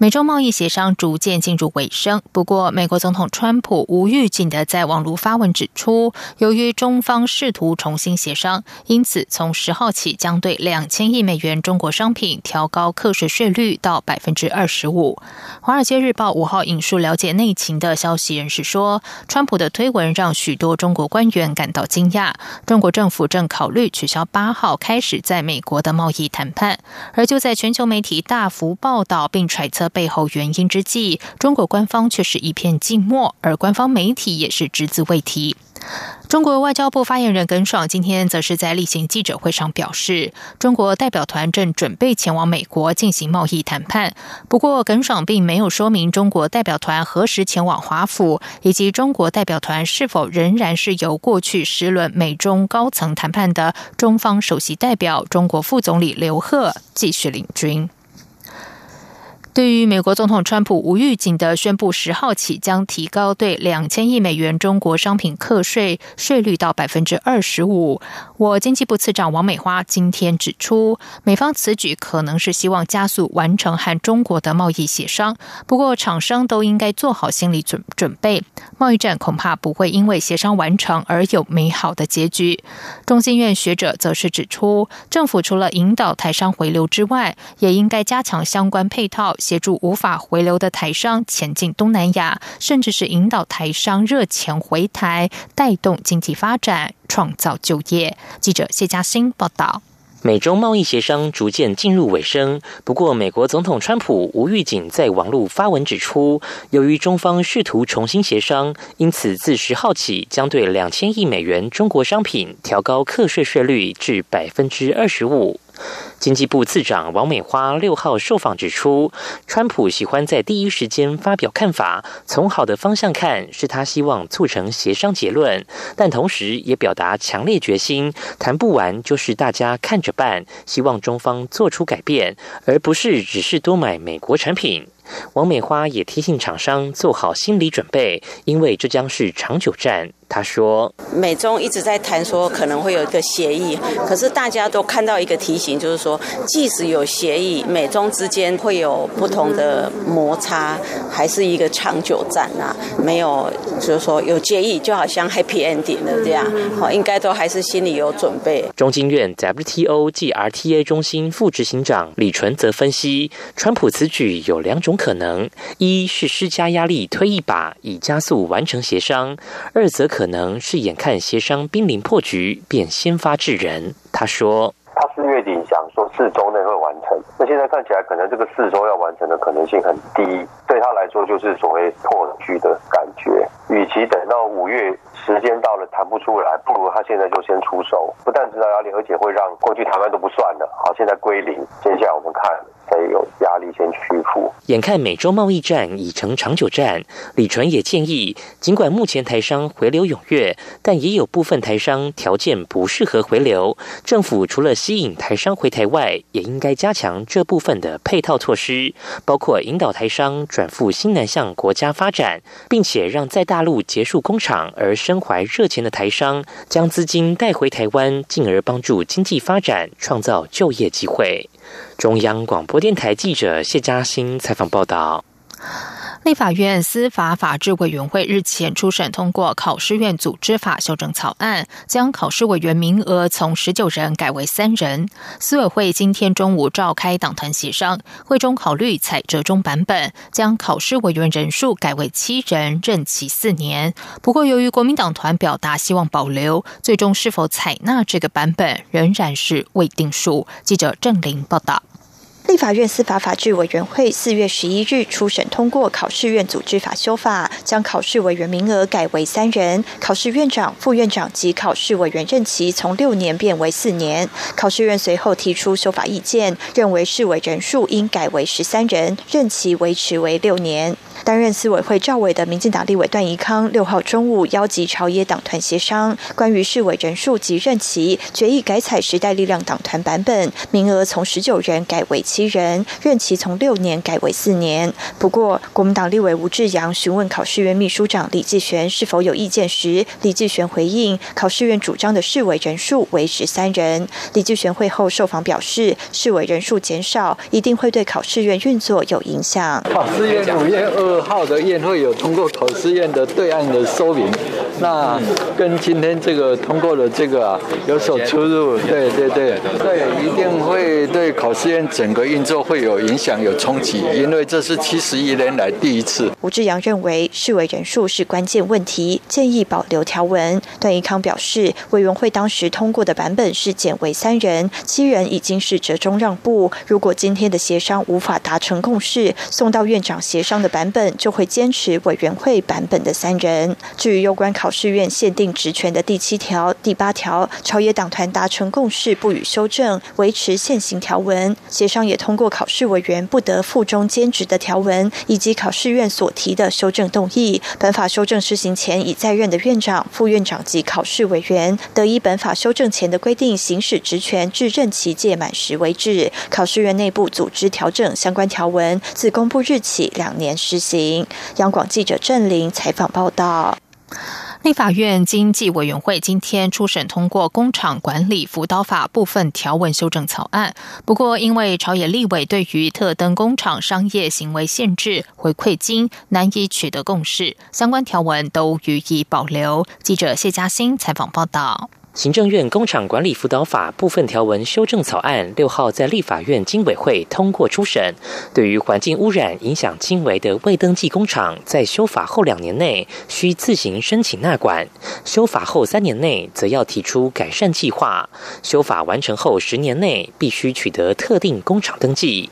美中贸易协商逐渐进入尾声，不过，美国总统川普无预警的在网络发文指出，由于中方试图重新协商，因此从十号起将对两千亿美元中国商品调高课税税率到百分之二十五。华尔街日报五号引述了解内情的消息人士说，川普的推文让许多中国官员感到惊讶，中国政府正考虑取消八号开始在美国的贸易谈判。而就在全球媒体大幅报道并揣测。背后原因之际，中国官方却是一片静默，而官方媒体也是只字未提。中国外交部发言人耿爽今天则是在例行记者会上表示，中国代表团正准备前往美国进行贸易谈判。不过，耿爽并没有说明中国代表团何时前往华府，以及中国代表团是否仍然是由过去十轮美中高层谈判的中方首席代表中国副总理刘鹤继续领军。对于美国总统川普无预警的宣布，十号起将提高对两千亿美元中国商品课税税率到百分之二十五，我经济部次长王美花今天指出，美方此举可能是希望加速完成和中国的贸易协商，不过厂商都应该做好心理准准备，贸易战恐怕不会因为协商完成而有美好的结局。中经院学者则是指出，政府除了引导台商回流之外，也应该加强相关配套。协助无法回流的台商前进东南亚，甚至是引导台商热钱回台，带动经济发展，创造就业。记者谢嘉欣报道。美中贸易协商逐渐进入尾声，不过美国总统川普无预警在网络发文指出，由于中方试图重新协商，因此自十号起将对两千亿美元中国商品调高课税税率至百分之二十五。经济部次长王美花六号受访指出，川普喜欢在第一时间发表看法，从好的方向看，是他希望促成协商结论，但同时也表达强烈决心，谈不完就是大家看着办，希望中方做出改变，而不是只是多买美国产品。王美花也提醒厂商做好心理准备，因为这将是长久战。她说：“美中一直在谈说可能会有一个协议，可是大家都看到一个提醒，就是说即使有协议，美中之间会有不同的摩擦，还是一个长久战啊。没有，就是说有协议，就好像 happy ending 的这样，好，应该都还是心里有准备。”中经院 WTO GRTA 中心副执行长李纯则分析，川普此举有两种可能：一是施加压力推一把，以加速完成协商；二则可。能是眼看协商濒临破局，便先发制人。他说：“他四月底想说四周内会完成，那现在看起来可能这个四周要完成的可能性很低。对他来说，就是所谓破局的感觉。与其等到五月时间到了谈不出来，不如他现在就先出手，不但制造压力，而且会让过去谈判都不算了。好，现在归零。接下来我们看。”才有压力先屈服。眼看美洲贸易战已成长久战，李纯也建议，尽管目前台商回流踊跃，但也有部分台商条件不适合回流。政府除了吸引台商回台外，也应该加强这部分的配套措施，包括引导台商转赴新南向国家发展，并且让在大陆结束工厂而身怀热钱的台商将资金带回台湾，进而帮助经济发展，创造就业机会。中央广播电台记者谢嘉欣采访报道。立法院司法法制委员会日前初审通过考试院组织法修正草案，将考试委员名额从十九人改为三人。司委会今天中午召开党团协商，会中考虑采折中版本，将考试委员人数改为七人，任期四年。不过，由于国民党团表达希望保留，最终是否采纳这个版本仍然是未定数。记者郑玲报道。立法院司法法制委员会四月十一日初审通过考试院组织法修法，将考试委员名额改为三人，考试院长、副院长及考试委员任期从六年变为四年。考试院随后提出修法意见，认为市委人数应改为十三人，任期维持为六年。担任司委会召委的民进党立委段宜康六号中午邀集朝野党团协商，关于市委人数及任期，决议改采时代力量党团版本，名额从十九人改为七人，任期从六年改为四年。不过，国民党立委吴志阳询问考试院秘书长李继璇是否有意见时，李继璇回应，考试院主张的市委人数为十三人。李继璇会后受访表示，市委人数减少一定会对考试院运作有影响。考试院五月二号的宴会有通过考试院的对岸的说明，那跟今天这个通过的这个啊有所出入。对对对对，一定会对考试院整个运作会有影响、有冲击，因为这是七十一年来第一次。吴志阳认为，市委人数是关键问题，建议保留条文。段宜康表示，委员会当时通过的版本是减为三人，七人已经是折中让步。如果今天的协商无法达成共识，送到院长协商的版本就会坚持委员会版本的三人。至于有关考试院限定职权的第七条、第八条，朝野党团达成共识，不予修正，维持现行条文。协商也通过考试委员不得附中兼职的条文，以及考试院所提的修正动议。本法修正施行前已在任的院长、副院长及考试委员，得依本法修正前的规定行使职权，至任期届满时为止。考试院内部组织调整相关条文，自公布日起两年施行。行央广记者郑玲采访报道。立法院经济委员会今天初审通过工厂管理辅导法部分条文修正草案，不过因为朝野立委对于特登工厂商业行为限制回馈金难以取得共识，相关条文都予以保留。记者谢嘉欣采访报道。行政院工厂管理辅导法部分条文修正草案六号在立法院经委会通过初审，对于环境污染影响轻微的未登记工厂，在修法后两年内需自行申请纳管，修法后三年内则要提出改善计划，修法完成后十年内必须取得特定工厂登记。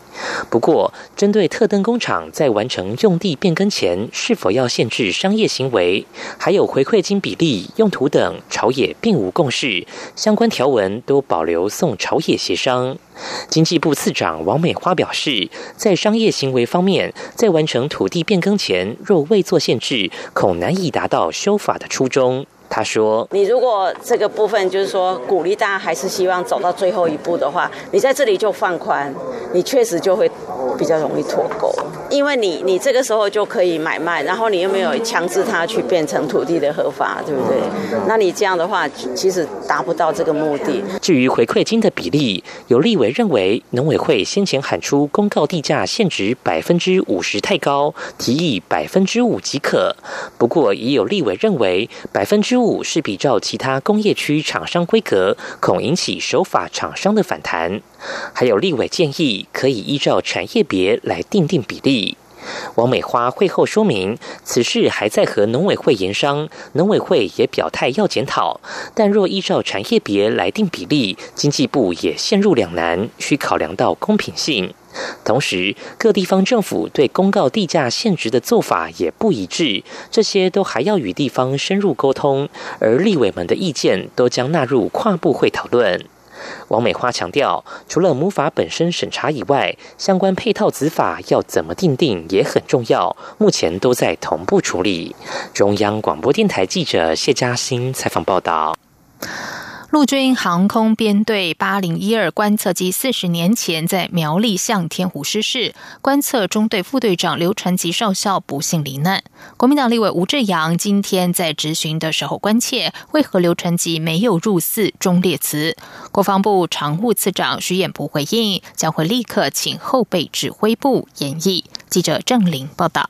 不过，针对特登工厂在完成用地变更前是否要限制商业行为，还有回馈金比例、用途等，朝野并无共识，是相关条文都保留送朝野协商。经济部次长王美花表示，在商业行为方面，在完成土地变更前若未做限制，恐难以达到修法的初衷。他说：“你如果这个部分就是说鼓励大家还是希望走到最后一步的话，你在这里就放宽，你确实就会比较容易脱钩，因为你你这个时候就可以买卖，然后你又没有强制他去变成土地的合法，对不对？那你这样的话，其实达不到这个目的。至于回馈金的比例，有立委认为农委会先前喊出公告地价限值百分之五十太高，提议百分之五即可。不过也有立委认为百分之五是比照其他工业区厂商规格，恐引起守法厂商的反弹。还有立委建议可以依照产业别来定定比例。王美花会后说明，此事还在和农委会研商，农委会也表态要检讨。但若依照产业别来定比例，经济部也陷入两难，需考量到公平性。同时，各地方政府对公告地价限值的做法也不一致，这些都还要与地方深入沟通，而立委们的意见都将纳入跨部会讨论。王美花强调，除了母法本身审查以外，相关配套子法要怎么定定也很重要，目前都在同步处理。中央广播电台记者谢嘉欣采访报道。陆军航空编队八零一二观测机四十年前在苗栗向天湖失事，观测中队副队长刘传吉少校不幸罹难。国民党立委吴志阳今天在质询的时候关切，为何刘传吉没有入祀忠烈祠？国防部常务次长徐衍不回应，将会立刻请后备指挥部研议。记者郑玲报道。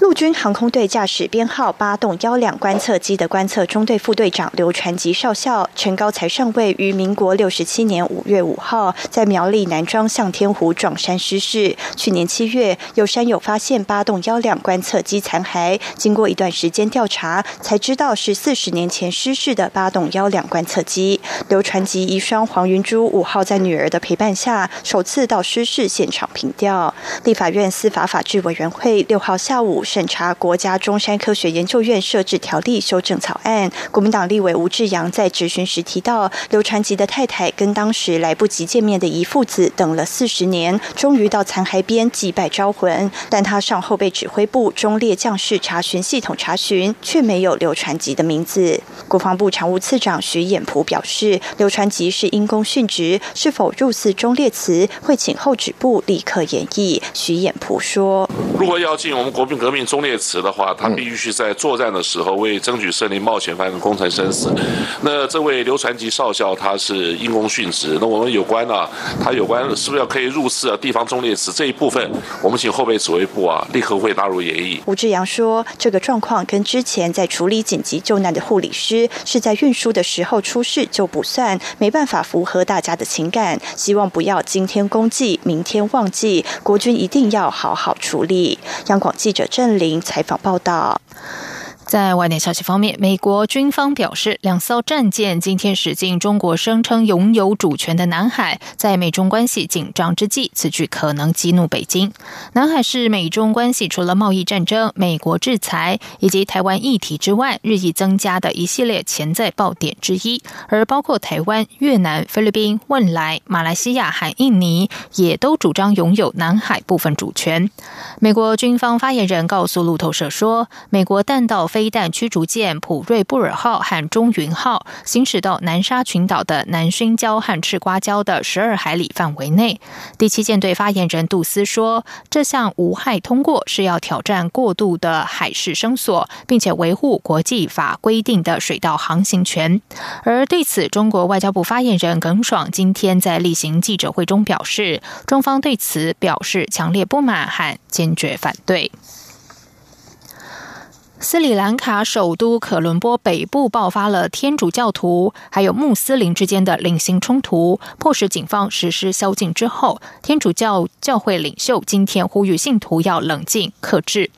陆军航空队驾驶编号八栋幺两观测机的观测中队副队长刘传吉少校，陈高才上尉于民国六十七年五月五号在苗栗南庄向天湖撞山失事。去年七月，有山友发现八栋幺两观测机残骸，经过一段时间调查，才知道是四十年前失事的八栋幺两观测机。刘传吉遗孀黄云珠五号在女儿的陪伴下，首次到失事现场凭吊。立法院司法法制委员会六号下午。审查国家中山科学研究院设置条例修正草案。国民党立委吴志阳在质询时提到，刘传吉的太太跟当时来不及见面的姨父子等了四十年，终于到残骸边祭拜招魂，但他上后备指挥部中列将士查询系统查询，却没有刘传吉的名字。国防部常务次长徐衍普表示，刘传吉是因公殉职，是否入祀忠烈祠，会请后指部立刻演绎。徐衍普说：“如果要进我们国民革命忠烈祠的话，他必须是在作战的时候为争取胜利冒险犯跟功成身死。那这位刘传吉少校他是因公殉职，那我们有关啊，他有关是不是要可以入祀啊地方忠烈祠这一部分，我们请后备指挥部啊立刻会纳入演绎。”吴志阳说：“这个状况跟之前在处理紧急救难的护理师是在运输的时候出事就不算，没办法符合大家的情感。希望不要今天公祭，明天忘记，国军一定要好好处理。”央广记者郑玲采访报道。在外电消息方面，美国军方表示，两艘战舰今天驶进中国声称拥有主权的南海，在美中关系紧张之际，此举可能激怒北京。南海是美中关系除了贸易战争、美国制裁以及台湾议题之外，日益增加的一系列潜在爆点之一。而包括台湾、越南、菲律宾、汶莱、马来西亚和印尼，也都主张拥有南海部分主权。美国军方发言人告诉路透社说，美国弹道。飞弹驱逐舰普瑞布尔号和中云号行驶到南沙群岛的南薰礁和赤瓜礁的十二海里范围内。第七舰队发言人杜斯说：“这项无害通过是要挑战过度的海事声索，并且维护国际法规定的水道航行权。”而对此，中国外交部发言人耿爽今天在例行记者会中表示：“中方对此表示强烈不满和坚决反对。”斯里兰卡首都可伦坡北部爆发了天主教徒还有穆斯林之间的领行冲突，迫使警方实施宵禁之后，天主教教会领袖今天呼吁信徒要冷静克制。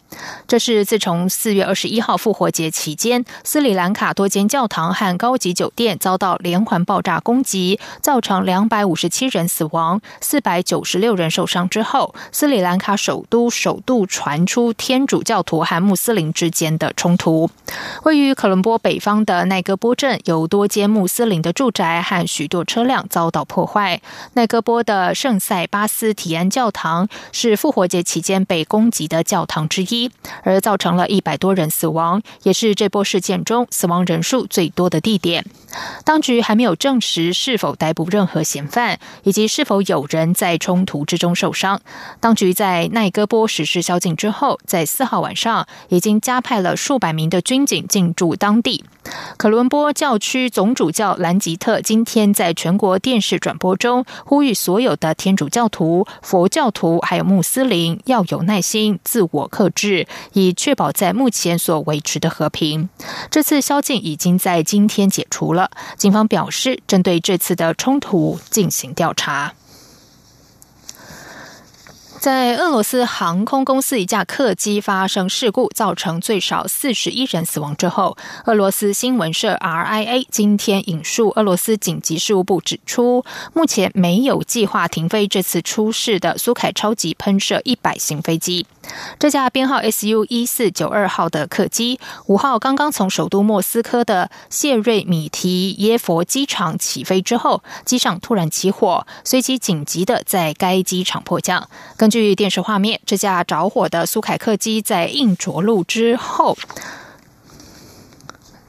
这是自从四月二十一号复活节期间，斯里兰卡多间教堂和高级酒店遭到连环爆炸攻击，造成两百五十七人死亡、四百九十六人受伤之后，斯里兰卡首都首度传出天主教徒和穆斯林之间的冲突。位于可伦坡北方的奈戈波镇有多间穆斯林的住宅和许多车辆遭到破坏。奈戈波的圣塞巴斯提安教堂是复活节期间被攻击的教堂之一。而造成了一百多人死亡，也是这波事件中死亡人数最多的地点。当局还没有证实是否逮捕任何嫌犯，以及是否有人在冲突之中受伤。当局在奈戈波实施宵禁之后，在四号晚上已经加派了数百名的军警进驻当地。可伦坡教区总主教兰吉特今天在全国电视转播中呼吁所有的天主教徒、佛教徒还有穆斯林要有耐心、自我克制，以确保在目前所维持的和平。这次宵禁已经在今天解除了。警方表示，针对这次的冲突进行调查。在俄罗斯航空公司一架客机发生事故，造成最少四十一人死亡之后，俄罗斯新闻社 RIA 今天引述俄罗斯紧急事务部指出，目前没有计划停飞这次出事的苏凯超级喷射一百型飞机。这架编号 SU 一四九二号的客机，五号刚刚从首都莫斯科的谢瑞米提耶佛机场起飞之后，机上突然起火，随即紧急的在该机场迫降。根据电视画面，这架着火的苏凯客机在硬着陆之后，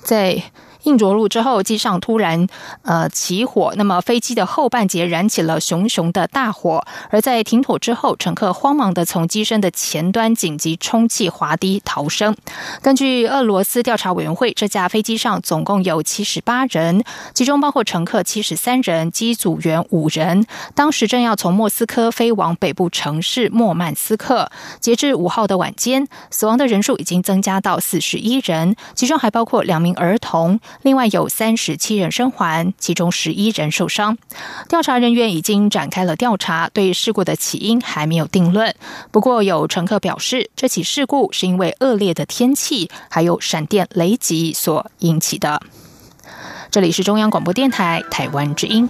在。硬着陆之后，机上突然呃起火，那么飞机的后半截燃起了熊熊的大火。而在停妥之后，乘客慌忙的从机身的前端紧急充气滑梯逃生。根据俄罗斯调查委员会，这架飞机上总共有七十八人，其中包括乘客七十三人，机组员五人。当时正要从莫斯科飞往北部城市莫曼斯克。截至五号的晚间，死亡的人数已经增加到四十一人，其中还包括两名儿童。另外有三十七人生还，其中十一人受伤。调查人员已经展开了调查，对事故的起因还没有定论。不过有乘客表示，这起事故是因为恶劣的天气还有闪电雷击所引起的。这里是中央广播电台台湾之音。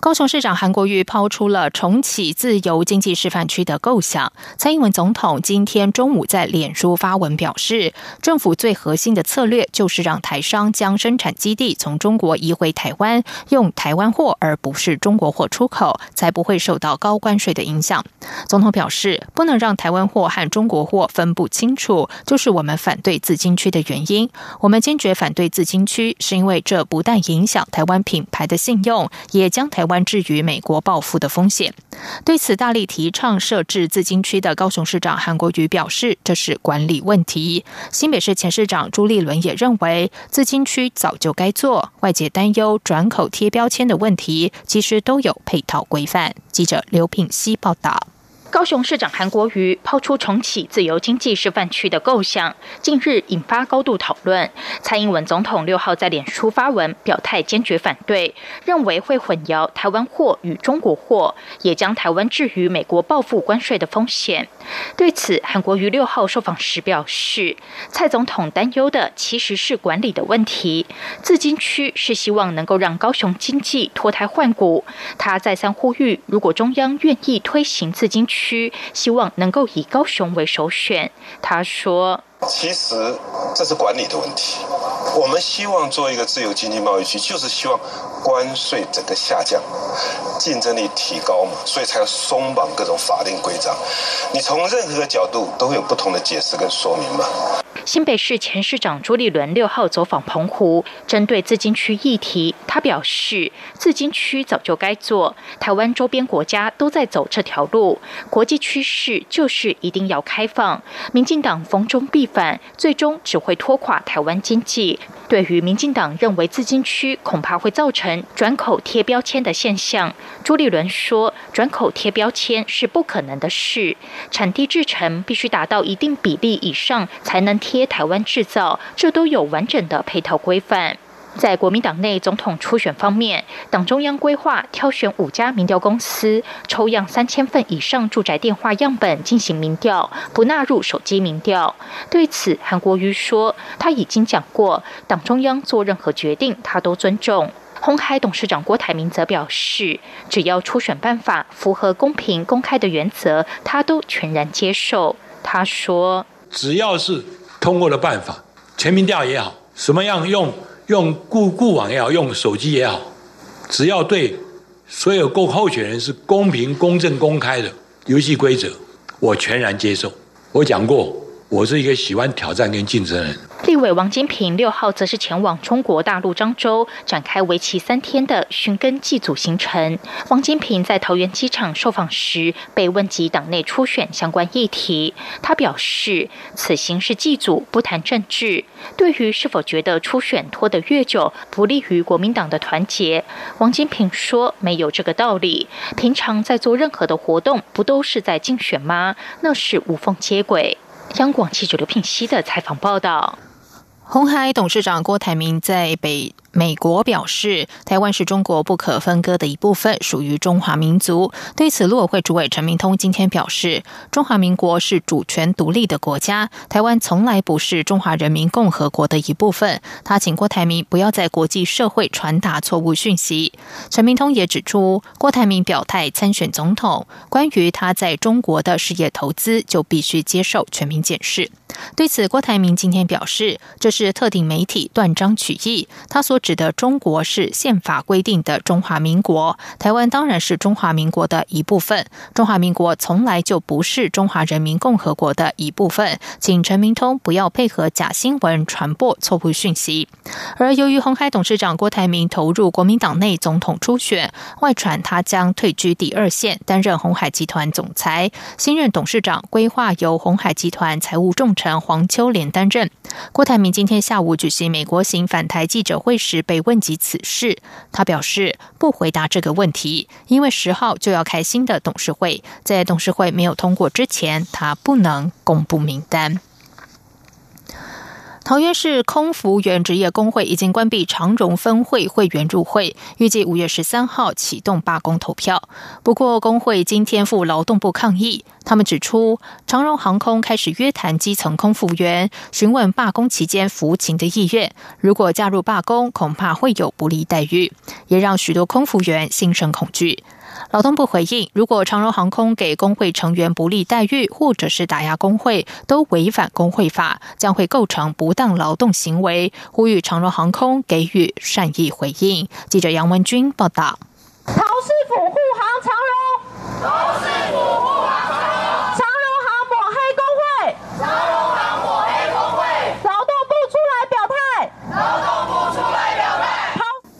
高雄市长韩国瑜抛出了重启自由经济示范区的构想。蔡英文总统今天中午在脸书发文表示，政府最核心的策略就是让台商将生产基地从中国移回台湾，用台湾货而不是中国货出口，才不会受到高关税的影响。总统表示，不能让台湾货和中国货分不清楚，就是我们反对自金区的原因。我们坚决反对自金区，是因为这不但影响台湾品牌的信用，也将台湾置于美国报复的风险。对此，大力提倡设置自金区的高雄市长韩国瑜表示，这是管理问题。新北市前市长朱立伦也认为，自金区早就该做。外界担忧转口贴标签的问题，其实都有配套规范。记者刘品希报道。高雄市长韩国瑜抛出重启自由经济示范区的构想，近日引发高度讨论。蔡英文总统六号在脸书发文表态坚决反对，认为会混淆台湾货与中国货，也将台湾置于美国报复关税的风险。对此，韩国瑜六号受访时表示，蔡总统担忧的其实是管理的问题。自金区是希望能够让高雄经济脱胎换骨。他再三呼吁，如果中央愿意推行自金区，区希望能够以高雄为首选。他说：“其实这是管理的问题。我们希望做一个自由经济贸易区，就是希望关税整个下降，竞争力提高嘛，所以才要松绑各种法令规章。你从任何角度都会有不同的解释跟说明嘛。”新北市前市长朱立伦六号走访澎湖，针对自金区议题，他表示，自金区早就该做，台湾周边国家都在走这条路，国际趋势就是一定要开放。民进党逢中必反，最终只会拖垮台湾经济。对于民进党认为自金区恐怕会造成转口贴标签的现象，朱立伦说，转口贴标签是不可能的事，产地制成必须达到一定比例以上才能贴。贴台湾制造，这都有完整的配套规范。在国民党内总统初选方面，党中央规划挑选五家民调公司，抽样三千份以上住宅电话样本进行民调，不纳入手机民调。对此，韩国瑜说，他已经讲过，党中央做任何决定，他都尊重。红海董事长郭台铭则表示，只要初选办法符合公平公开的原则，他都全然接受。他说，只要是。通过的办法，全民调也好，什么样用用固固网也好，用手机也好，只要对所有候候选人是公平、公正、公开的游戏规则，我全然接受。我讲过。我是一个喜欢挑战跟竞争人。立委王金平六号则是前往中国大陆漳州，展开为期三天的寻根祭祖行程。王金平在桃园机场受访时，被问及党内初选相关议题，他表示，此行是祭祖，不谈政治。对于是否觉得初选拖得越久，不利于国民党的团结，王金平说，没有这个道理。平常在做任何的活动，不都是在竞选吗？那是无缝接轨。央广记者刘聘熙的采访报道：红海董事长郭台铭在北。美国表示，台湾是中国不可分割的一部分，属于中华民族。对此，陆委会主委陈明通今天表示，中华民国是主权独立的国家，台湾从来不是中华人民共和国的一部分。他请郭台铭不要在国际社会传达错误讯息。陈明通也指出，郭台铭表态参选总统，关于他在中国的事业投资，就必须接受全民检视。对此，郭台铭今天表示，这是特定媒体断章取义。他所指的中国是宪法规定的中华民国，台湾当然是中华民国的一部分。中华民国从来就不是中华人民共和国的一部分，请陈明通不要配合假新闻传播错误讯息。而由于红海董事长郭台铭投入国民党内总统初选，外传他将退居第二线，担任红海集团总裁。新任董事长规划由红海集团财务重臣黄秋莲担任。郭台铭今天下午举行美国行返台记者会时，被问及此事，他表示不回答这个问题，因为十号就要开新的董事会，在董事会没有通过之前，他不能公布名单。桃园市空服员职业工会已经关闭长荣分会会员入会，预计五月十三号启动罢工投票。不过，工会今天赴劳动部抗议，他们指出，长荣航空开始约谈基层空服员，询问罢工期间服勤的意愿。如果加入罢工，恐怕会有不利待遇，也让许多空服员心生恐惧。劳动部回应，如果长荣航空给工会成员不利待遇，或者是打压工会，都违反工会法，将会构成不当劳动行为。呼吁长荣航空给予善意回应。记者杨文军报道。陶师傅航长荣，陶师傅护航长荣，长荣航抹黑工会，长荣航抹黑工会，劳动部出来表态，劳动部出来表态。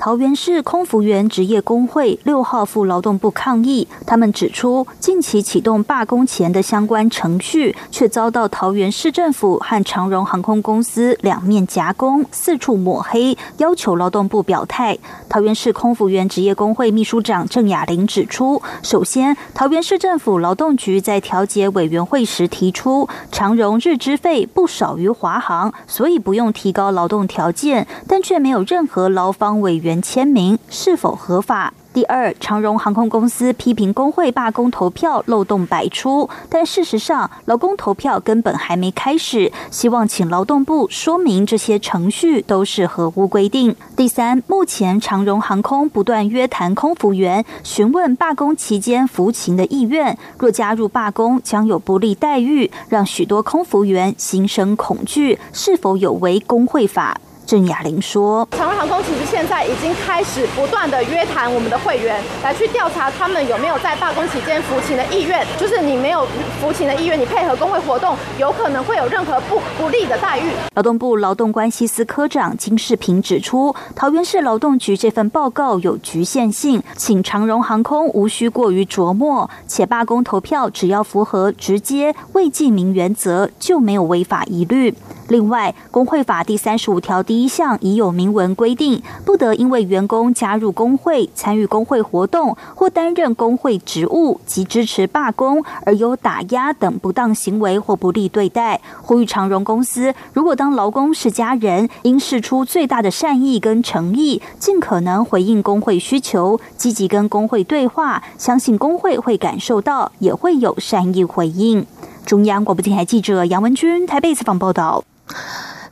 桃园市空服员职业工会六号赴劳动部抗议，他们指出，近期启动罢工前的相关程序，却遭到桃园市政府和长荣航空公司两面夹攻，四处抹黑，要求劳动部表态。桃园市空服员职业工会秘书长郑雅玲指出，首先，桃园市政府劳动局在调解委员会时提出，长荣日资费不少于华航，所以不用提高劳动条件，但却没有任何劳方委员。签名是否合法？第二，长荣航空公司批评工会罢工投票漏洞百出，但事实上劳工投票根本还没开始。希望请劳动部说明这些程序都是合乎规定。第三，目前长荣航空不断约谈空服员，询问罢工期间服勤的意愿。若加入罢工，将有不利待遇，让许多空服员心生恐惧。是否有违工会法？郑雅玲说：“长荣航空其实现在已经开始不断的约谈我们的会员，来去调查他们有没有在罢工期间服勤的意愿。就是你没有服勤的意愿，你配合工会活动，有可能会有任何不不利的待遇。”劳动部劳动关系司科长金世平指出，桃园市劳动局这份报告有局限性，请长荣航空无需过于琢磨，且罢工投票只要符合直接未记名原则，就没有违法疑虑。另外，工会法第三十五条第一项已有明文规定，不得因为员工加入工会、参与工会活动或担任工会职务及支持罢工而有打压等不当行为或不利对待。呼吁长荣公司，如果当劳工是家人，应示出最大的善意跟诚意，尽可能回应工会需求，积极跟工会对话，相信工会会感受到，也会有善意回应。中央广播电台记者杨文君台北采访报道。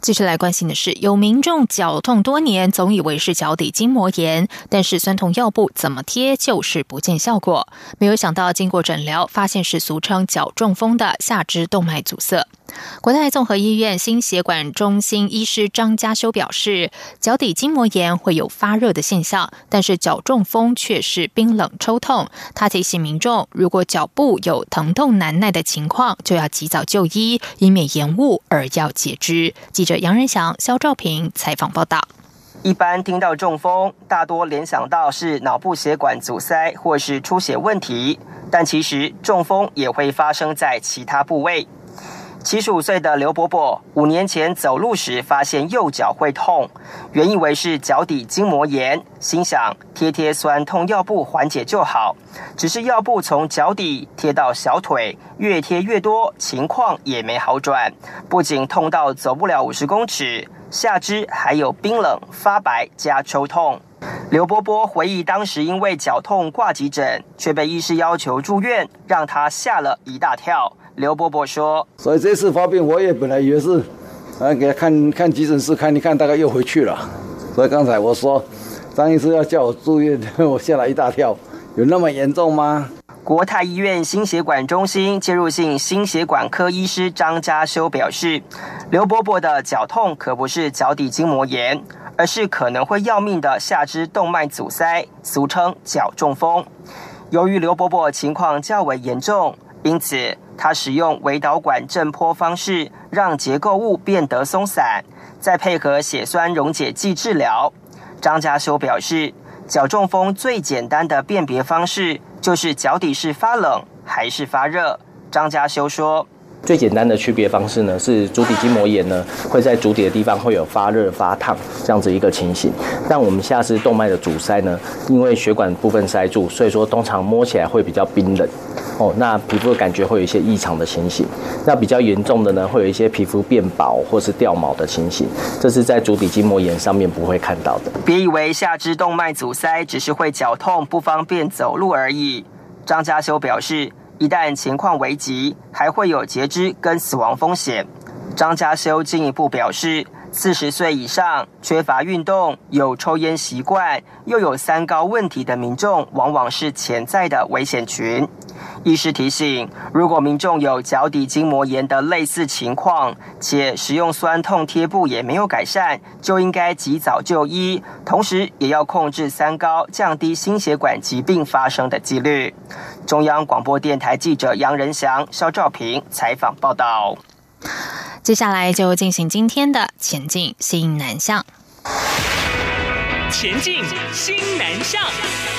继续来关心的是，有民众脚痛多年，总以为是脚底筋膜炎，但是酸痛药布怎么贴就是不见效果。没有想到，经过诊疗，发现是俗称脚中风的下肢动脉阻塞。国泰综合医院心血管中心医师张家修表示，脚底筋膜炎会有发热的现象，但是脚中风却是冰冷抽痛。他提醒民众，如果脚部有疼痛难耐的情况，就要及早就医，以免延误而要截肢。记者杨仁祥、肖兆平采访报道。一般听到中风，大多联想到是脑部血管阻塞或是出血问题，但其实中风也会发生在其他部位。七十五岁的刘伯伯五年前走路时发现右脚会痛，原以为是脚底筋膜炎，心想贴贴酸痛药布缓解就好。只是药布从脚底贴到小腿，越贴越多，情况也没好转，不仅痛到走不了五十公尺，下肢还有冰冷、发白加抽痛。刘伯伯回忆，当时因为脚痛挂急诊，却被医师要求住院，让他吓了一大跳。刘伯伯说：“所以这次发病，我也本来以为是，啊，给他看看急诊室，看一看，大概又回去了。所以刚才我说，张医师要叫我住院，我吓了一大跳。有那么严重吗？”国泰医院心血管中心介入性心血管科医师张家修表示，刘伯伯的脚痛可不是脚底筋膜炎，而是可能会要命的下肢动脉阻塞，俗称脚中风。由于刘伯伯情况较为严重，因此。他使用微导管震波方式，让结构物变得松散，再配合血栓溶解剂治疗。张家修表示，脚中风最简单的辨别方式就是脚底是发冷还是发热。张家修说：“最简单的区别方式呢，是足底筋膜炎呢会在足底的地方会有发热发烫这样子一个情形。但我们下肢动脉的阻塞呢，因为血管部分塞住，所以说通常摸起来会比较冰冷。哦，那皮肤的感觉会有一些异常的情形。那比较严重的呢，会有一些皮肤变薄或是掉毛的情形。这是在足底筋膜炎上面不会看到的。别以为下肢动脉阻塞只是会脚痛不方便走路而已。张家修表示，一旦情况危急，还会有截肢跟死亡风险。张家修进一步表示。四十岁以上、缺乏运动、有抽烟习惯、又有三高问题的民众，往往是潜在的危险群。医师提醒，如果民众有脚底筋膜炎的类似情况，且使用酸痛贴布也没有改善，就应该及早就医，同时也要控制三高，降低心血管疾病发生的几率。中央广播电台记者杨仁祥、肖兆平采访报道。接下来就进行今天的前进新南向。前进新南向。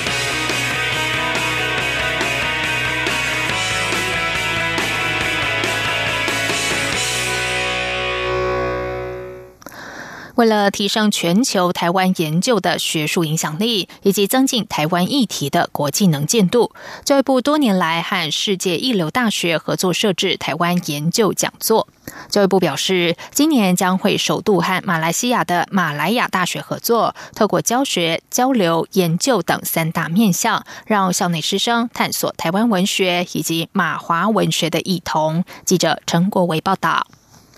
为了提升全球台湾研究的学术影响力，以及增进台湾议题的国际能见度，教育部多年来和世界一流大学合作设置台湾研究讲座。教育部表示，今年将会首度和马来西亚的马来亚大学合作，透过教学、交流、研究等三大面向，让校内师生探索台湾文学以及马华文学的异同。记者陈国维报道。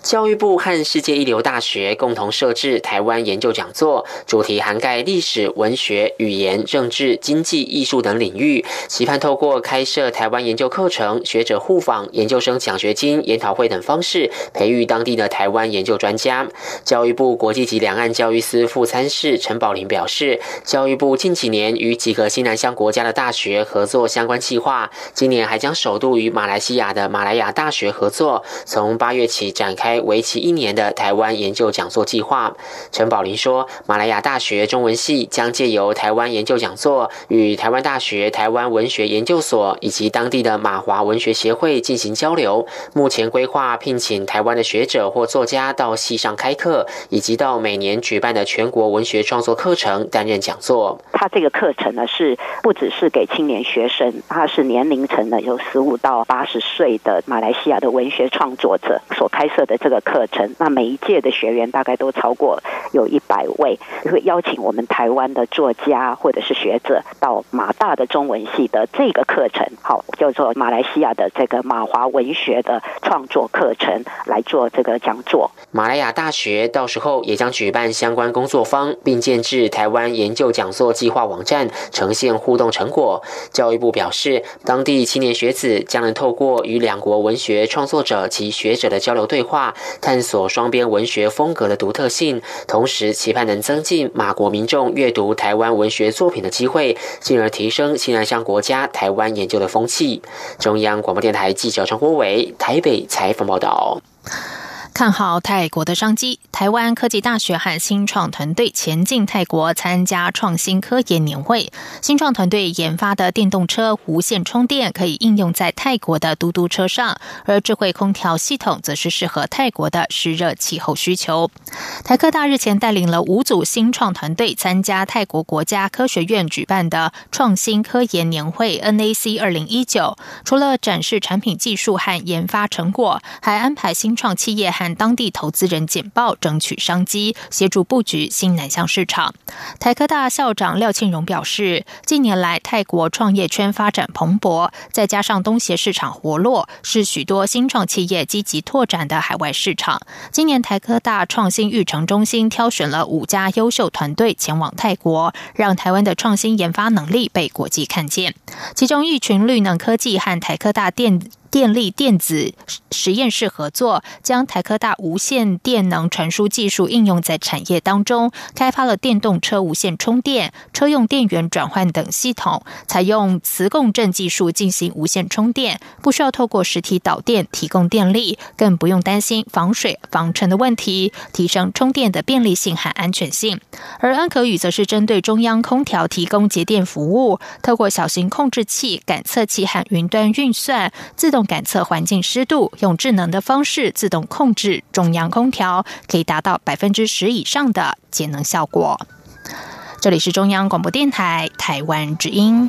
教育部和世界一流大学共同设置台湾研究讲座，主题涵盖历史、文学、语言、政治、经济、艺术等领域，期盼透过开设台湾研究课程、学者互访、研究生奖学金、研讨会等方式，培育当地的台湾研究专家。教育部国际级两岸教育司副参事陈宝林表示，教育部近几年与几个西南向国家的大学合作相关计划，今年还将首度与马来西亚的马来亚大学合作，从八月起展开。为期一年的台湾研究讲座计划，陈宝林说，马来亚大学中文系将借由台湾研究讲座，与台湾大学台湾文学研究所以及当地的马华文学协会进行交流。目前规划聘请台湾的学者或作家到系上开课，以及到每年举办的全国文学创作课程担任讲座。他这个课程呢，是不只是给青年学生，他是年龄层呢有十五到八十岁的马来西亚的文学创作者所开设的。这个课程，那每一届的学员大概都超过有一百位，会邀请我们台湾的作家或者是学者到马大的中文系的这个课程，好叫做马来西亚的这个马华文学的创作课程来做这个讲座。马来亚大学到时候也将举办相关工作坊，并建制台湾研究讲座计划网站，呈现互动成果。教育部表示，当地青年学子将能透过与两国文学创作者及学者的交流对话。探索双边文学风格的独特性，同时期盼能增进马国民众阅读台湾文学作品的机会，进而提升新南向国家台湾研究的风气。中央广播电台记者陈国伟台北采访报道。看好泰国的商机，台湾科技大学和新创团队前进泰国参加创新科研年会。新创团队研发的电动车无线充电可以应用在泰国的嘟嘟车上，而智慧空调系统则是适合泰国的湿热气候需求。台科大日前带领了五组新创团队参加泰国国家科学院举办的创新科研年会 （NAC 二零一九），除了展示产品技术和研发成果，还安排新创企业当地投资人简报，争取商机，协助布局新南向市场。台科大校长廖庆荣表示，近年来泰国创业圈发展蓬勃，再加上东协市场活络，是许多新创企业积极拓展的海外市场。今年台科大创新育成中心挑选了五家优秀团队前往泰国，让台湾的创新研发能力被国际看见。其中，一群绿能科技和台科大电。电力电子实验室合作，将台科大无线电能传输技术应用在产业当中，开发了电动车无线充电、车用电源转换等系统，采用磁共振技术进行无线充电，不需要透过实体导电提供电力，更不用担心防水防尘的问题，提升充电的便利性和安全性。而安可宇则是针对中央空调提供节电服务，透过小型控制器、感测器和云端运算自动。用感测环境湿度，用智能的方式自动控制中央空调，可以达到百分之十以上的节能效果。这里是中央广播电台台湾之音。